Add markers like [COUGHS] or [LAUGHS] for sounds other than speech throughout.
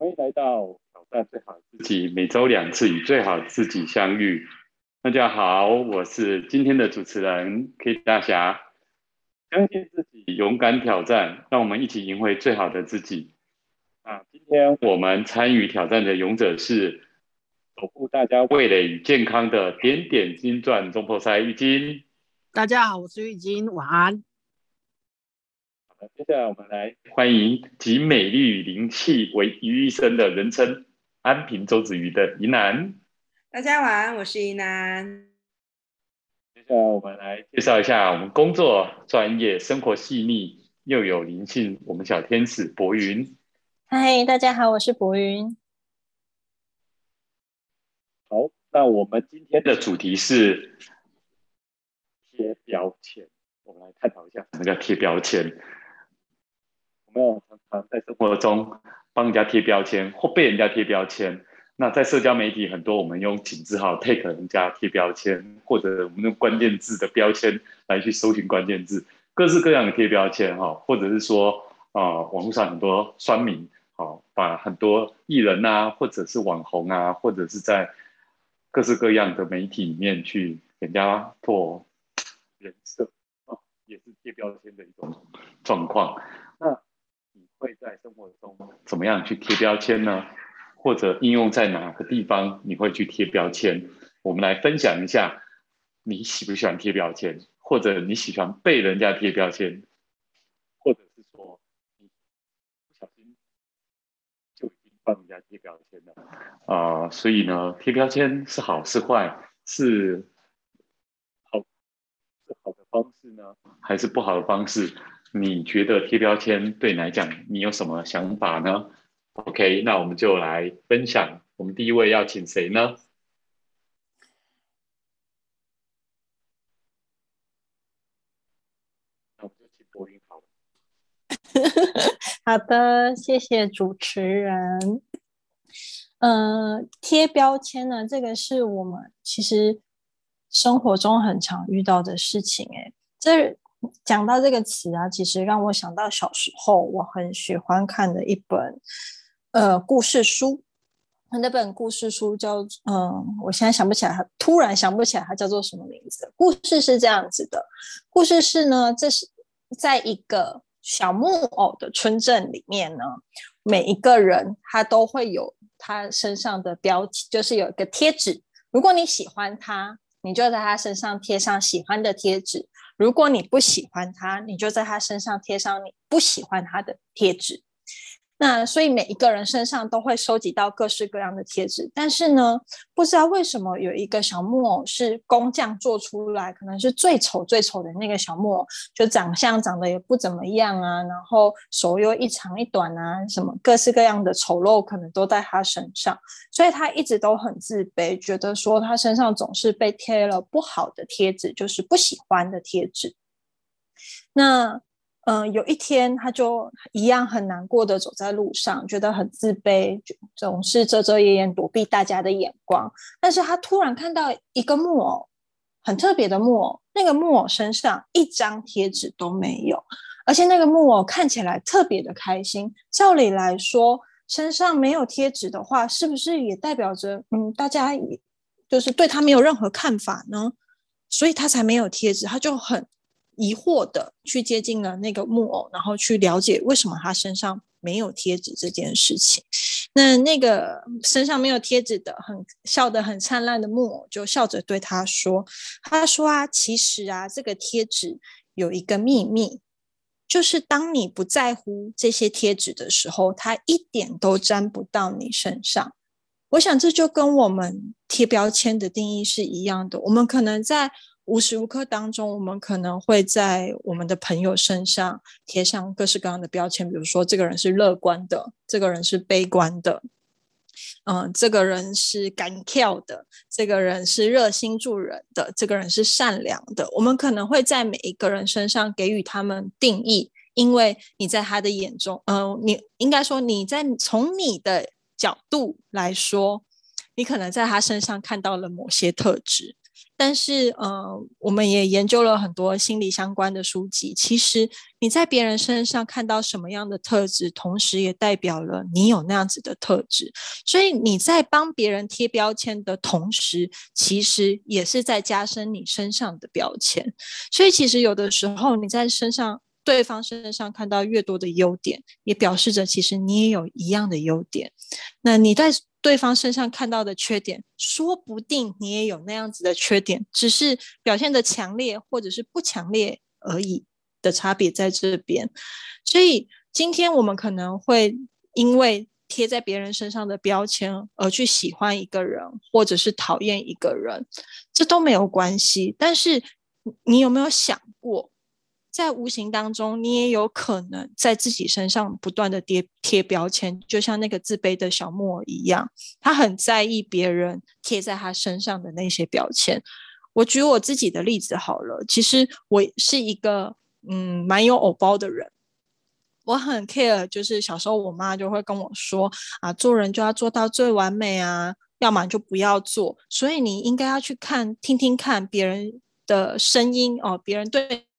欢迎来到挑战最好自己，每周两次与最好自己相遇。大家好，我是今天的主持人 K 大侠。相信自己，勇敢挑战，让我们一起赢回最好的自己。啊，今天我们参与挑战的勇者是守护大家味蕾与健康的点点金钻中破塞玉金。大家好，我是玉金，晚安。接下来我们来欢迎集美丽与灵气为于一身的人称安平周子瑜的宜南。大家晚安，我是宜南。接下来我们来介绍一下我们工作专业、生活细腻又有灵性，我们小天使博云。嗨，大家好，我是博云。好，那我们今天的主题是贴标签。我们来探讨一下什么叫贴标签。我们常常在生活中帮人家贴标签，或被人家贴标签。那在社交媒体很多，我们用井字号 take 人家贴标签，或者我们用关键字的标签来去搜寻关键字，各式各样的贴标签哈，或者是说啊，网络上很多酸民好，把很多艺人啊，或者是网红啊，或者是在各式各样的媒体里面去给人家做人设啊，也是贴标签的一种状况。会在生活中怎么样去贴标签呢？或者应用在哪个地方你会去贴标签？我们来分享一下，你喜不喜欢贴标签，或者你喜欢被人家贴标签，或者是说你不小心就已经帮人家贴标签了啊？所以呢，贴标签是好是坏，是好是好的方式呢，还是不好的方式？你觉得贴标签对你来讲，你有什么想法呢？OK，那我们就来分享。我们第一位要请谁呢？那我们就请博云好。[LAUGHS] 好的，谢谢主持人。嗯，贴标签呢，这个是我们其实生活中很常遇到的事情。哎，这。讲到这个词啊，其实让我想到小时候我很喜欢看的一本呃故事书。那本故事书叫嗯，我现在想不起来，突然想不起来它叫做什么名字。故事是这样子的，故事是呢，这是在一个小木偶的村镇里面呢，每一个人他都会有他身上的标题，就是有一个贴纸。如果你喜欢他，你就在他身上贴上喜欢的贴纸。如果你不喜欢他，你就在他身上贴上你不喜欢他的贴纸。那所以每一个人身上都会收集到各式各样的贴纸，但是呢，不知道为什么有一个小木偶是工匠做出来，可能是最丑最丑的那个小木偶，就长相长得也不怎么样啊，然后手又一长一短啊，什么各式各样的丑陋可能都在他身上，所以他一直都很自卑，觉得说他身上总是被贴了不好的贴纸，就是不喜欢的贴纸。那。嗯，有一天他就一样很难过的走在路上，觉得很自卑，总是遮遮掩掩躲避大家的眼光。但是他突然看到一个木偶，很特别的木偶，那个木偶身上一张贴纸都没有，而且那个木偶看起来特别的开心。照理来说，身上没有贴纸的话，是不是也代表着嗯，大家也就是对他没有任何看法呢？所以他才没有贴纸，他就很。疑惑的去接近了那个木偶，然后去了解为什么他身上没有贴纸这件事情。那那个身上没有贴纸的、很笑得很灿烂的木偶就笑着对他说：“他说啊，其实啊，这个贴纸有一个秘密，就是当你不在乎这些贴纸的时候，它一点都沾不到你身上。我想这就跟我们贴标签的定义是一样的。我们可能在。”无时无刻当中，我们可能会在我们的朋友身上贴上各式各样的标签，比如说这个人是乐观的，这个人是悲观的，嗯，这个人是敢跳的，这个人是热心助人的，这个人是善良的。我们可能会在每一个人身上给予他们定义，因为你在他的眼中，嗯，你应该说你在从你的角度来说，你可能在他身上看到了某些特质。但是，呃，我们也研究了很多心理相关的书籍。其实你在别人身上看到什么样的特质，同时也代表了你有那样子的特质。所以你在帮别人贴标签的同时，其实也是在加深你身上的标签。所以，其实有的时候你在身上对方身上看到越多的优点，也表示着其实你也有一样的优点。那你在。对方身上看到的缺点，说不定你也有那样子的缺点，只是表现的强烈或者是不强烈而已的差别在这边。所以今天我们可能会因为贴在别人身上的标签而去喜欢一个人，或者是讨厌一个人，这都没有关系。但是你有没有想过？在无形当中，你也有可能在自己身上不断的贴贴标签，就像那个自卑的小木偶一样，他很在意别人贴在他身上的那些标签。我举我自己的例子好了，其实我是一个嗯蛮有偶包的人，我很 care，就是小时候我妈就会跟我说啊，做人就要做到最完美啊，要么就不要做。所以你应该要去看听听看别人的声音哦，别人对。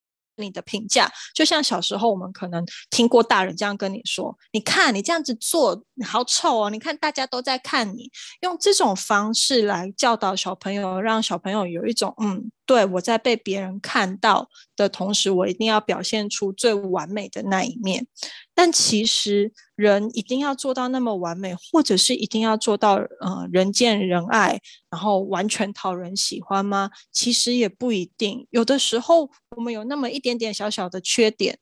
你的评价就像小时候我们可能听过大人这样跟你说：“你看你这样子做你好丑哦！你看大家都在看你。”用这种方式来教导小朋友，让小朋友有一种嗯。对我在被别人看到的同时，我一定要表现出最完美的那一面。但其实人一定要做到那么完美，或者是一定要做到呃人见人爱，然后完全讨人喜欢吗？其实也不一定。有的时候我们有那么一点点小小的缺点，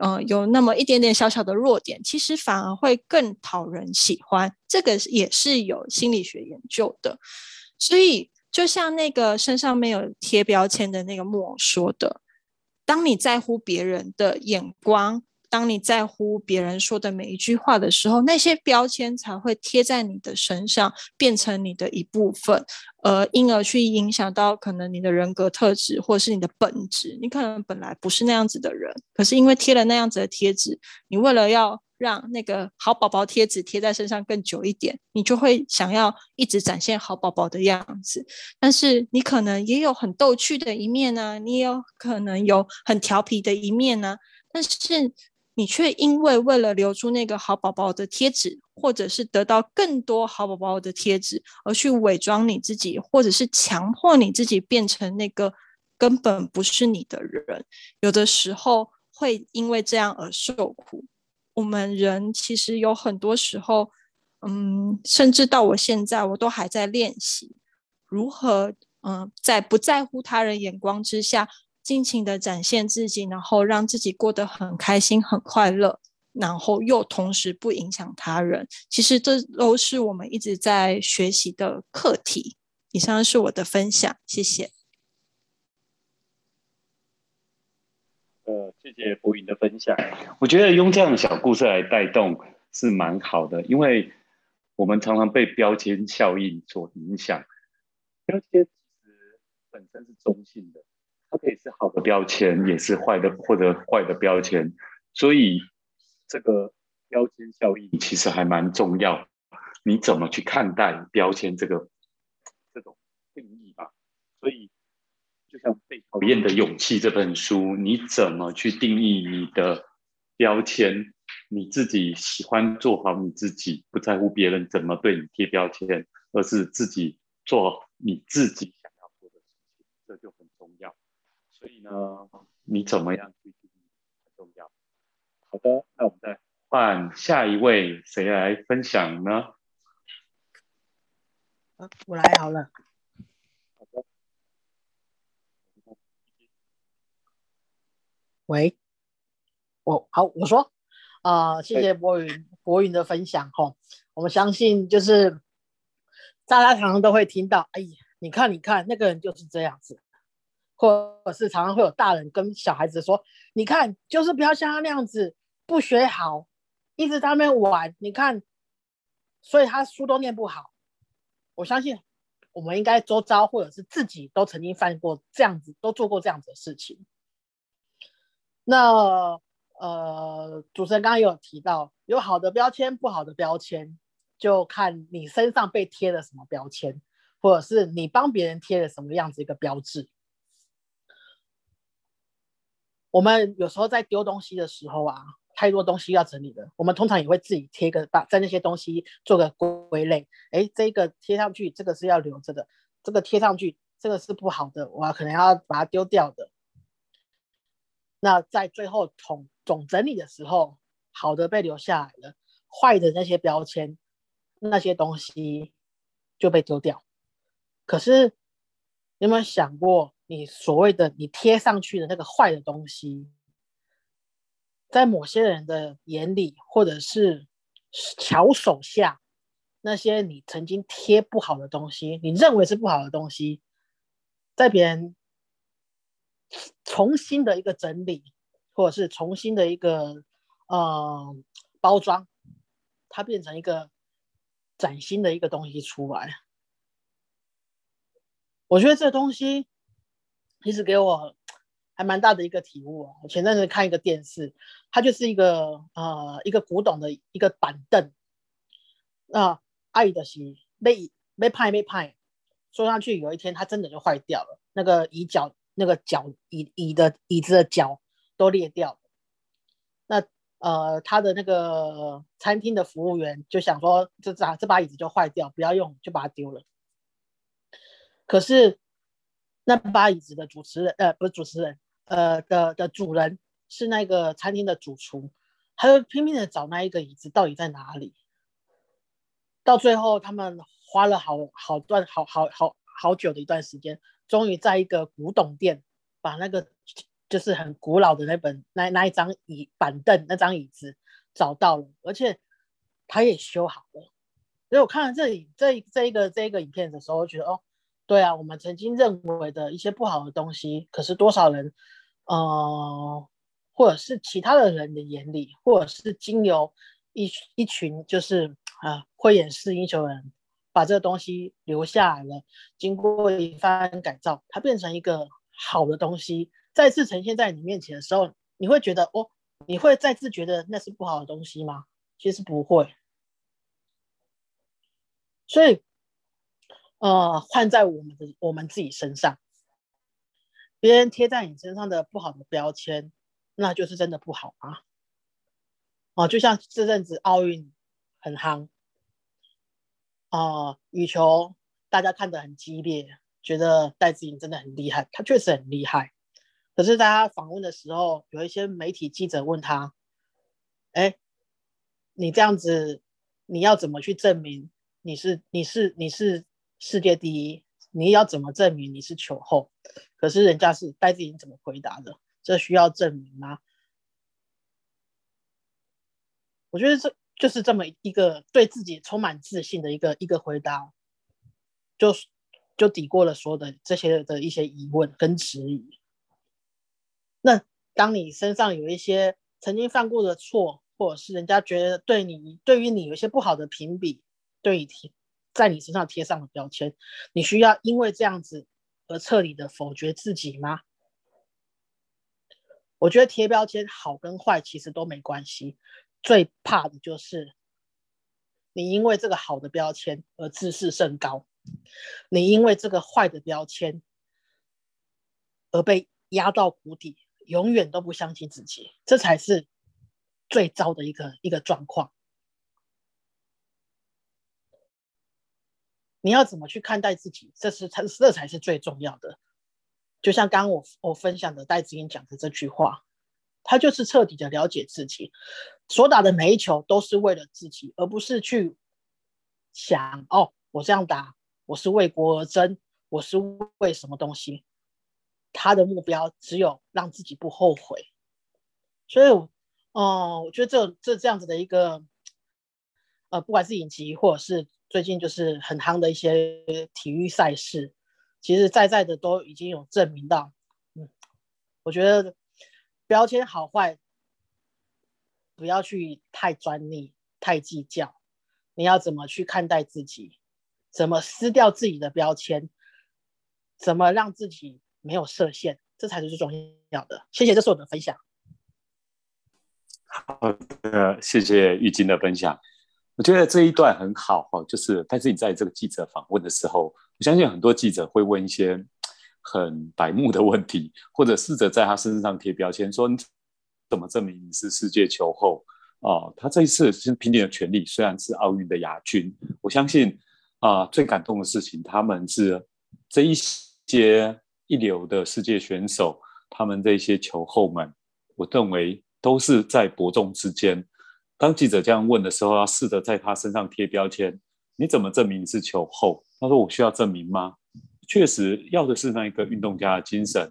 嗯，有那么一点点小小的弱点，其实反而会更讨人喜欢。这个也是有心理学研究的，所以。就像那个身上没有贴标签的那个木偶说的：“当你在乎别人的眼光，当你在乎别人说的每一句话的时候，那些标签才会贴在你的身上，变成你的一部分，呃，因而去影响到可能你的人格特质或者是你的本质。你可能本来不是那样子的人，可是因为贴了那样子的贴纸，你为了要……让那个好宝宝贴纸贴在身上更久一点，你就会想要一直展现好宝宝的样子。但是你可能也有很逗趣的一面呢，你也有可能有很调皮的一面呢。但是你却因为为了留住那个好宝宝的贴纸，或者是得到更多好宝宝的贴纸，而去伪装你自己，或者是强迫你自己变成那个根本不是你的人。有的时候会因为这样而受苦。我们人其实有很多时候，嗯，甚至到我现在，我都还在练习如何，嗯，在不在乎他人眼光之下，尽情的展现自己，然后让自己过得很开心、很快乐，然后又同时不影响他人。其实这都是我们一直在学习的课题。以上是我的分享，谢谢。呃，谢谢博云的分享。我觉得用这样的小故事来带动是蛮好的，因为我们常常被标签效应所影响。标签其实本身是中性的，它可以是好的标签，也是坏的或者坏的标签。所以这个标签效应其实还蛮重要。你怎么去看待标签这个这种定义吧？所以。就像《被讨厌的勇气》这本书，你怎么去定义你的标签？你自己喜欢做好你自己，不在乎别人怎么对你贴标签，而是自己做你自己想要做的事情，这就很重要。所以呢，你怎么样去定义很重要。好的，那我们再换下一位，谁来分享呢？我来好了。喂，我好，我说，啊，谢谢博云博云的分享哈。我们相信就是大家常常都会听到，哎呀，你看你看那个人就是这样子，或者是常常会有大人跟小孩子说，你看就是不要像他那样子不学好，一直在那边玩，你看，所以他书都念不好。我相信我们应该周遭或者是自己都曾经犯过这样子，都做过这样子的事情。那呃，主持人刚刚有提到，有好的标签，不好的标签，就看你身上被贴了什么标签，或者是你帮别人贴了什么样子一个标志。我们有时候在丢东西的时候啊，太多东西要整理了，我们通常也会自己贴个把在那些东西做个归类。哎，这个贴上去，这个是要留着的；这个贴上去，这个是不好的，我可能要把它丢掉的。那在最后统总整理的时候，好的被留下来了，坏的那些标签、那些东西就被丢掉。可是，有没有想过？你所谓的你贴上去的那个坏的东西，在某些人的眼里，或者是巧手下，那些你曾经贴不好的东西，你认为是不好的东西，在别人重新的一个整理，或者是重新的一个呃包装，它变成一个崭新的一个东西出来。我觉得这东西。其实给我还蛮大的一个体悟。我前阵子看一个电视，它就是一个呃一个古董的一个板凳，那爱的是被被拍被拍，坐上去有一天它真的就坏掉了，那个椅脚那个脚椅椅的椅子的脚都裂掉了。那呃他的那个餐厅的服务员就想说，这把这把椅子就坏掉，不要用，就把它丢了。可是。那把椅子的主持人，呃，不是主持人，呃的的主人是那个餐厅的主厨，他就拼命的找那一个椅子到底在哪里。到最后，他们花了好好段好好好好久的一段时间，终于在一个古董店把那个就是很古老的那本那那一张椅板凳那张椅子找到了，而且他也修好了。所以我看了这里这这一个这一个影片的时候，我觉得哦。对啊，我们曾经认为的一些不好的东西，可是多少人，呃，或者是其他的人的眼里，或者是经由一一群就是啊慧眼识英雄人，把这个东西留下来了，经过一番改造，它变成一个好的东西，再次呈现在你面前的时候，你会觉得哦，你会再次觉得那是不好的东西吗？其实不会，所以。呃，换在我们的我们自己身上，别人贴在你身上的不好的标签，那就是真的不好啊。哦，就像这阵子奥运很夯，啊，羽球大家看得很激烈，觉得戴资颖真的很厉害，他确实很厉害。可是大家访问的时候，有一些媒体记者问他：“哎，你这样子，你要怎么去证明你是你是你是？”世界第一，你要怎么证明你是球后？可是人家是戴志颖怎么回答的？这需要证明吗？我觉得这就是这么一个对自己充满自信的一个一个回答，就就抵过了所有的这些的一些疑问跟质疑。那当你身上有一些曾经犯过的错，或者是人家觉得对你对于你有一些不好的评比，对你贴。在你身上贴上的标签，你需要因为这样子而彻底的否决自己吗？我觉得贴标签好跟坏其实都没关系，最怕的就是你因为这个好的标签而自视甚高，你因为这个坏的标签而被压到谷底，永远都不相信自己，这才是最糟的一个一个状况。你要怎么去看待自己？这是才这才是最重要的。就像刚刚我我分享的戴子英讲的这句话，他就是彻底的了解自己，所打的每一球都是为了自己，而不是去想哦，我这样打，我是为国而争，我是为什么东西？他的目标只有让自己不后悔。所以，哦，我觉得这这这样子的一个，呃，不管是影集或者是。最近就是很夯的一些体育赛事，其实在在的都已经有证明到，嗯，我觉得标签好坏不要去太专利、太计较，你要怎么去看待自己，怎么撕掉自己的标签，怎么让自己没有设限，这才是最重要的。谢谢，这是我的分享。好的，谢谢玉晶的分享。我觉得这一段很好哈，就是但是你在这个记者访问的时候，我相信很多记者会问一些很白目的问题，或者试着在他身上贴标签，说你怎么证明你是世界球后？哦，他这一次是凭借的权利，虽然是奥运的亚军，我相信啊，最感动的事情，他们是这一些一流的世界选手，他们这些球后们，我认为都是在伯仲之间。当记者这样问的时候，要试着在他身上贴标签。你怎么证明你是球后？他说：“我需要证明吗？”确实要的是那一个运动家的精神。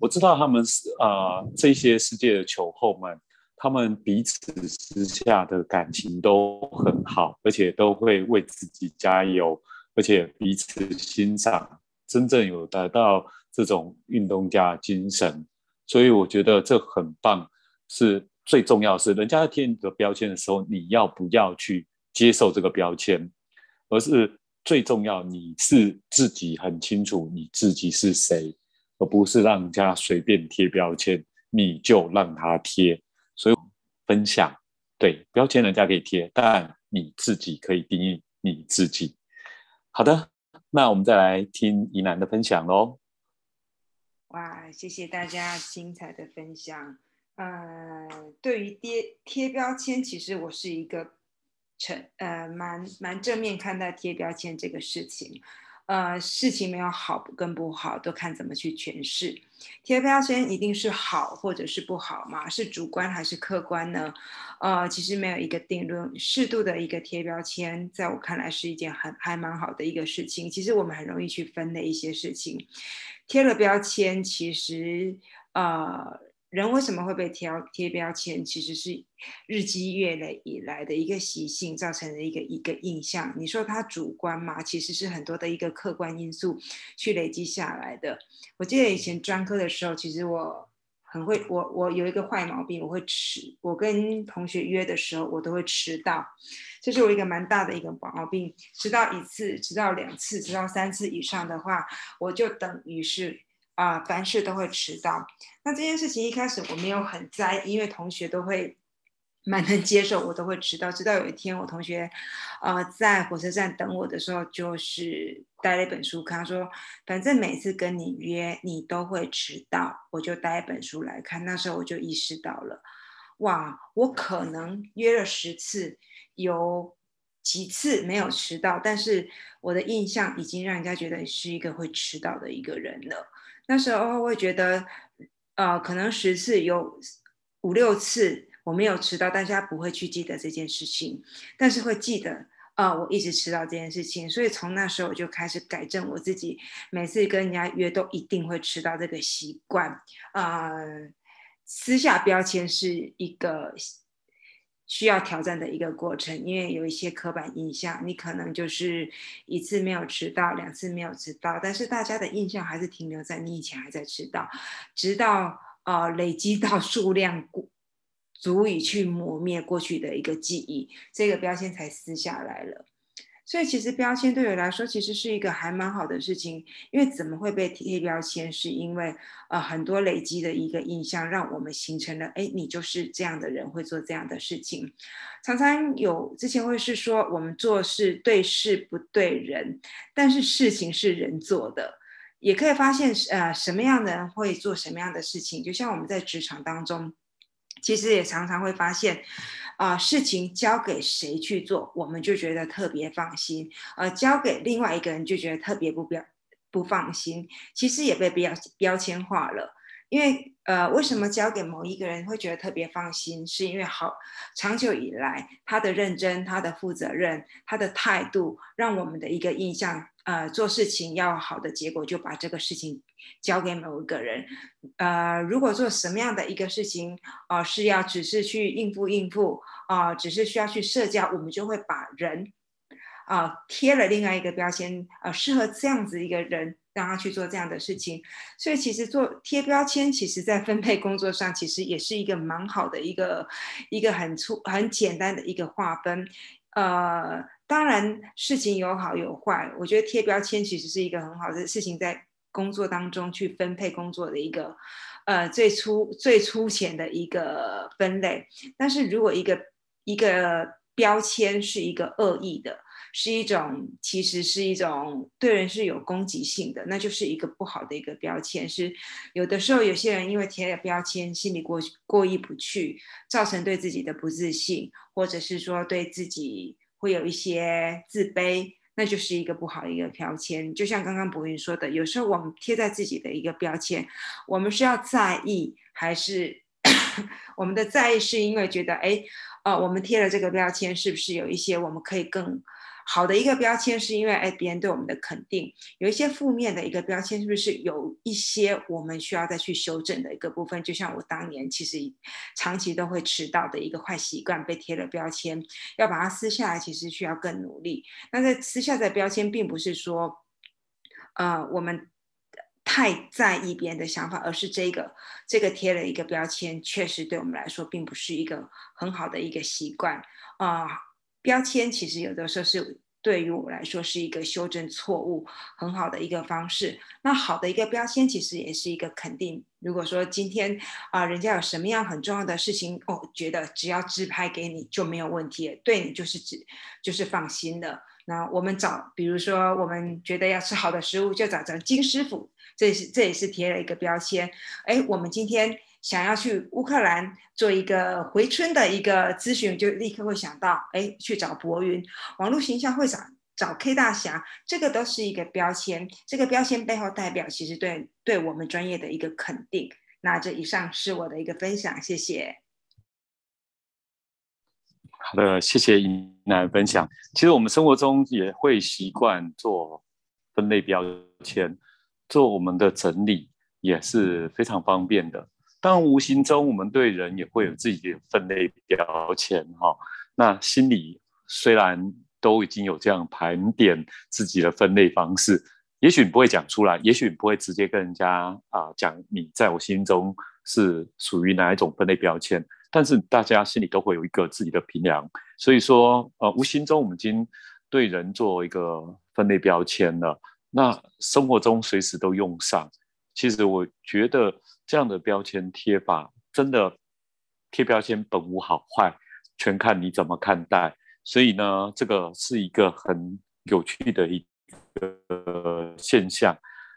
我知道他们是啊，这些世界的球后们，他们彼此私下的感情都很好，而且都会为自己加油，而且彼此欣赏，真正有得到这种运动家精神。所以我觉得这很棒，是最重要是人家贴你的标签的时候，你要不要去接受这个标签？而是最重要，你是自己很清楚你自己是谁，而不是让人家随便贴标签，你就让他贴。所以分享，对标签人家可以贴，但你自己可以定义你自己。好的，那我们再来听宜南的分享喽。哇，谢谢大家精彩的分享。呃，对于贴贴标签，其实我是一个。成呃，蛮蛮正面看待贴标签这个事情，呃，事情没有好跟不好，都看怎么去诠释。贴标签一定是好或者是不好吗？是主观还是客观呢？呃，其实没有一个定论。适度的一个贴标签，在我看来是一件很还蛮好的一个事情。其实我们很容易去分类一些事情，贴了标签，其实呃。人为什么会被贴贴标签？其实是日积月累以来的一个习性造成的一个一个印象。你说它主观嘛？其实是很多的一个客观因素去累积下来的。我记得以前专科的时候，其实我很会，我我有一个坏毛病，我会迟。我跟同学约的时候，我都会迟到，这是我一个蛮大的一个毛病。迟到一次，迟到两次，迟到三次以上的话，我就等于是。啊，凡事都会迟到。那这件事情一开始我没有很在意，因为同学都会蛮能接受我都会迟到。直到有一天，我同学呃在火车站等我的时候，就是带了一本书看，他说反正每次跟你约你都会迟到，我就带一本书来看。那时候我就意识到了，哇，我可能约了十次，有几次没有迟到，但是我的印象已经让人家觉得是一个会迟到的一个人了。那时候会觉得，呃，可能十次有五六次我没有迟到，大家不会去记得这件事情，但是会记得，呃，我一直迟到这件事情。所以从那时候我就开始改正我自己，每次跟人家约都一定会迟到这个习惯。呃，撕下标签是一个。需要挑战的一个过程，因为有一些刻板印象，你可能就是一次没有迟到，两次没有迟到，但是大家的印象还是停留在你以前还在迟到，直到呃累积到数量足以去磨灭过去的一个记忆，这个标签才撕下来了。所以其实标签对我来说其实是一个还蛮好的事情，因为怎么会被贴标签？是因为呃很多累积的一个印象，让我们形成了哎你就是这样的人，会做这样的事情。常常有之前会是说我们做事对事不对人，但是事情是人做的，也可以发现呃什么样的人会做什么样的事情。就像我们在职场当中，其实也常常会发现。啊，事情交给谁去做，我们就觉得特别放心；呃，交给另外一个人就觉得特别不标不放心。其实也被标标签化了，因为呃，为什么交给某一个人会觉得特别放心？是因为好长久以来他的认真、他的负责任、他的态度，让我们的一个印象。呃，做事情要好的结果，就把这个事情交给某一个人。呃，如果做什么样的一个事情，啊，是要只是去应付应付，啊，只是需要去社交，我们就会把人，啊，贴了另外一个标签，啊，适合这样子一个人，让他去做这样的事情。所以，其实做贴标签，其实在分配工作上，其实也是一个蛮好的一个一个很粗很简单的一个划分，呃。当然，事情有好有坏。我觉得贴标签其实是一个很好的事情，在工作当中去分配工作的一个，呃，最粗最粗浅的一个分类。但是如果一个一个标签是一个恶意的，是一种其实是一种对人是有攻击性的，那就是一个不好的一个标签。是有的时候有些人因为贴了标签，心里过过意不去，造成对自己的不自信，或者是说对自己会有一些自卑。那就是一个不好的一个标签，就像刚刚博云说的，有时候我们贴在自己的一个标签，我们是要在意，还是 [COUGHS] 我们的在意是因为觉得，哎，呃，我们贴了这个标签，是不是有一些我们可以更。好的一个标签是因为哎别人对我们的肯定，有一些负面的一个标签是不是有一些我们需要再去修正的一个部分？就像我当年其实长期都会迟到的一个坏习惯被贴了标签，要把它撕下来，其实需要更努力。那在撕下的标签，并不是说呃我们太在意别人的想法，而是这个这个贴了一个标签，确实对我们来说并不是一个很好的一个习惯啊。标签其实有的时候是对于我来说是一个修正错误很好的一个方式。那好的一个标签其实也是一个肯定。如果说今天啊，人家有什么样很重要的事情，哦，觉得只要自拍给你就没有问题，对你就是指就是放心的。那我们找，比如说我们觉得要吃好的食物，就找找金师傅，这是这也是贴了一个标签。哎，我们今天。想要去乌克兰做一个回春的一个咨询，就立刻会想到，哎，去找博云。网络形象会长找 K 大侠，这个都是一个标签。这个标签背后代表，其实对对我们专业的一个肯定。那这以上是我的一个分享，谢谢。好的，谢谢尹奶分享。其实我们生活中也会习惯做分类标签，做我们的整理也是非常方便的。但无形中，我们对人也会有自己的分类标签哈。那心里虽然都已经有这样盘点自己的分类方式，也许你不会讲出来，也许你不会直接跟人家啊讲你在我心中是属于哪一种分类标签，但是大家心里都会有一个自己的评量。所以说，呃，无形中我们已经对人做一个分类标签了。那生活中随时都用上。其实我觉得。这样的标签贴法，真的贴标签本无好坏，全看你怎么看待。所以呢，这个是一个很有趣的一个现象。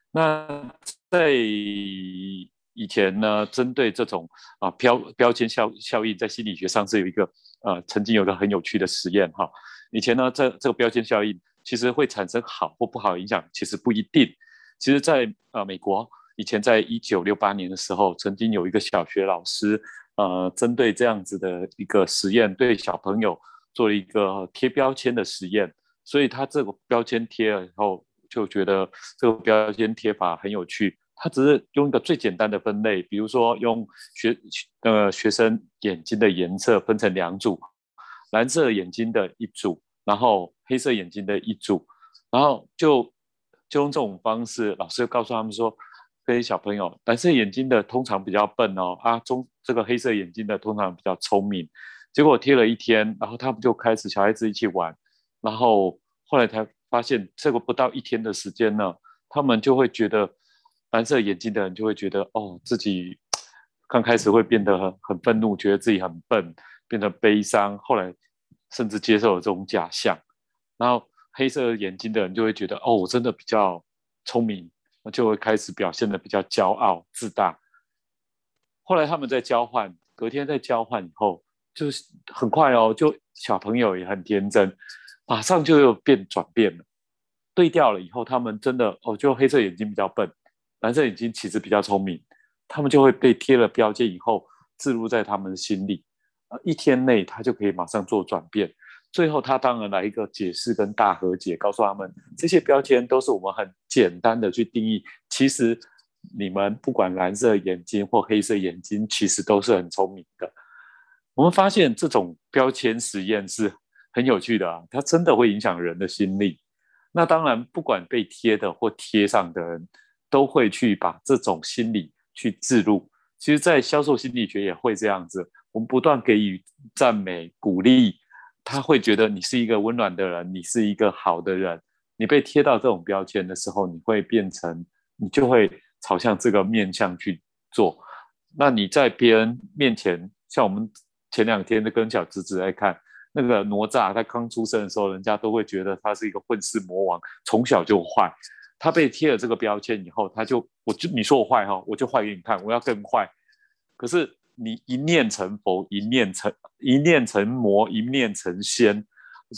那在以前呢，针对这种啊标标签效效应，在心理学上是有一个呃，曾经有个很有趣的实验哈。以前呢，这这个标签效应其实会产生好或不好影响，其实不一定。其实，在呃美国。以前在一九六八年的时候，曾经有一个小学老师，呃，针对这样子的一个实验，对小朋友做了一个贴标签的实验。所以他这个标签贴了以后，就觉得这个标签贴法很有趣。他只是用一个最简单的分类，比如说用学呃学生眼睛的颜色分成两组，蓝色眼睛的一组，然后黑色眼睛的一组，然后就就用这种方式，老师告诉他们说。这些小朋友，蓝色眼睛的通常比较笨哦，啊，中这个黑色眼睛的通常比较聪明。结果贴了一天，然后他们就开始小孩子一起玩，然后后来才发现，这个不到一天的时间呢，他们就会觉得蓝色眼睛的人就会觉得，哦，自己刚开始会变得很很愤怒，觉得自己很笨，变得悲伤，后来甚至接受了这种假象。然后黑色眼睛的人就会觉得，哦，我真的比较聪明。那就会开始表现的比较骄傲自大。后来他们在交换，隔天在交换以后，就是很快哦，就小朋友也很天真，马上就又变转变了，对调了以后，他们真的哦，就黑色眼睛比较笨，蓝色眼睛其实比较聪明，他们就会被贴了标签以后，置入在他们的心里，呃，一天内他就可以马上做转变。最后，他当然来一个解释跟大和解，告诉他们这些标签都是我们很简单的去定义。其实你们不管蓝色眼睛或黑色眼睛，其实都是很聪明的。我们发现这种标签实验是很有趣的啊，它真的会影响人的心理。那当然，不管被贴的或贴上的人，都会去把这种心理去置入。其实，在销售心理学也会这样子，我们不断给予赞美、鼓励。他会觉得你是一个温暖的人，你是一个好的人。你被贴到这种标签的时候，你会变成，你就会朝向这个面向去做。那你在别人面前，像我们前两天的跟小侄子在看，那个哪吒他刚出生的时候，人家都会觉得他是一个混世魔王，从小就坏。他被贴了这个标签以后，他就我就你说我坏哈，我就坏给你看，我要更坏。可是你一念成佛，一念成一念成魔，一念成仙，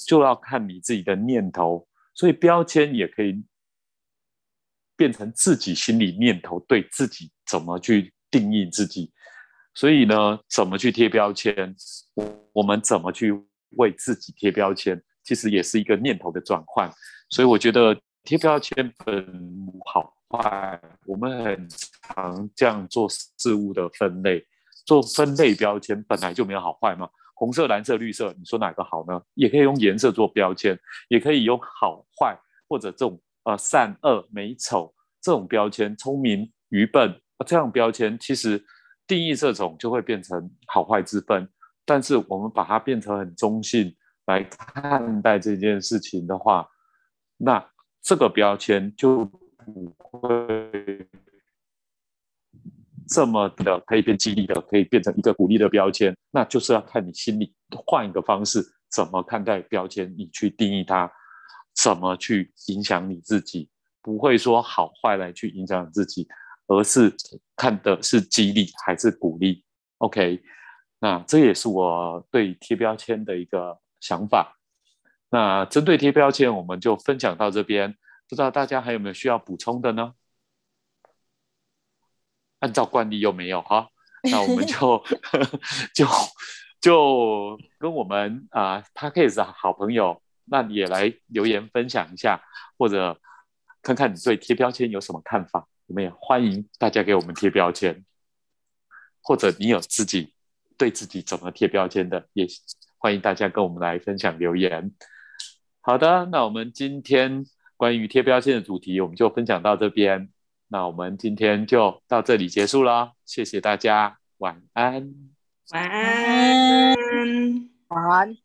就要看你自己的念头。所以标签也可以变成自己心里念头，对自己怎么去定义自己。所以呢，怎么去贴标签？我我们怎么去为自己贴标签？其实也是一个念头的转换。所以我觉得贴标签本好坏，我们很常这样做事物的分类，做分类标签本来就没有好坏嘛。红色、蓝色、绿色，你说哪个好呢？也可以用颜色做标签，也可以用好坏或者这种呃善恶美丑这种标签，聪明愚笨这样标签，其实。定义这种就会变成好坏之分，但是我们把它变成很中性来看待这件事情的话，那这个标签就不会这么的可以变激励的，可以变成一个鼓励的标签。那就是要看你心里换一个方式，怎么看待标签，你去定义它，怎么去影响你自己，不会说好坏来去影响自己。而是看的是激励还是鼓励？OK，那这也是我对贴标签的一个想法。那针对贴标签，我们就分享到这边。不知道大家还有没有需要补充的呢？按照惯例又没有哈，那我们就 [LAUGHS] 就就跟我们啊 p a c k a g e 好朋友，那也来留言分享一下，或者看看你对贴标签有什么看法。我们也欢迎大家给我们贴标签，或者你有自己对自己怎么贴标签的，也欢迎大家跟我们来分享留言。好的，那我们今天关于贴标签的主题，我们就分享到这边。那我们今天就到这里结束了，谢谢大家，晚安，晚安，晚安。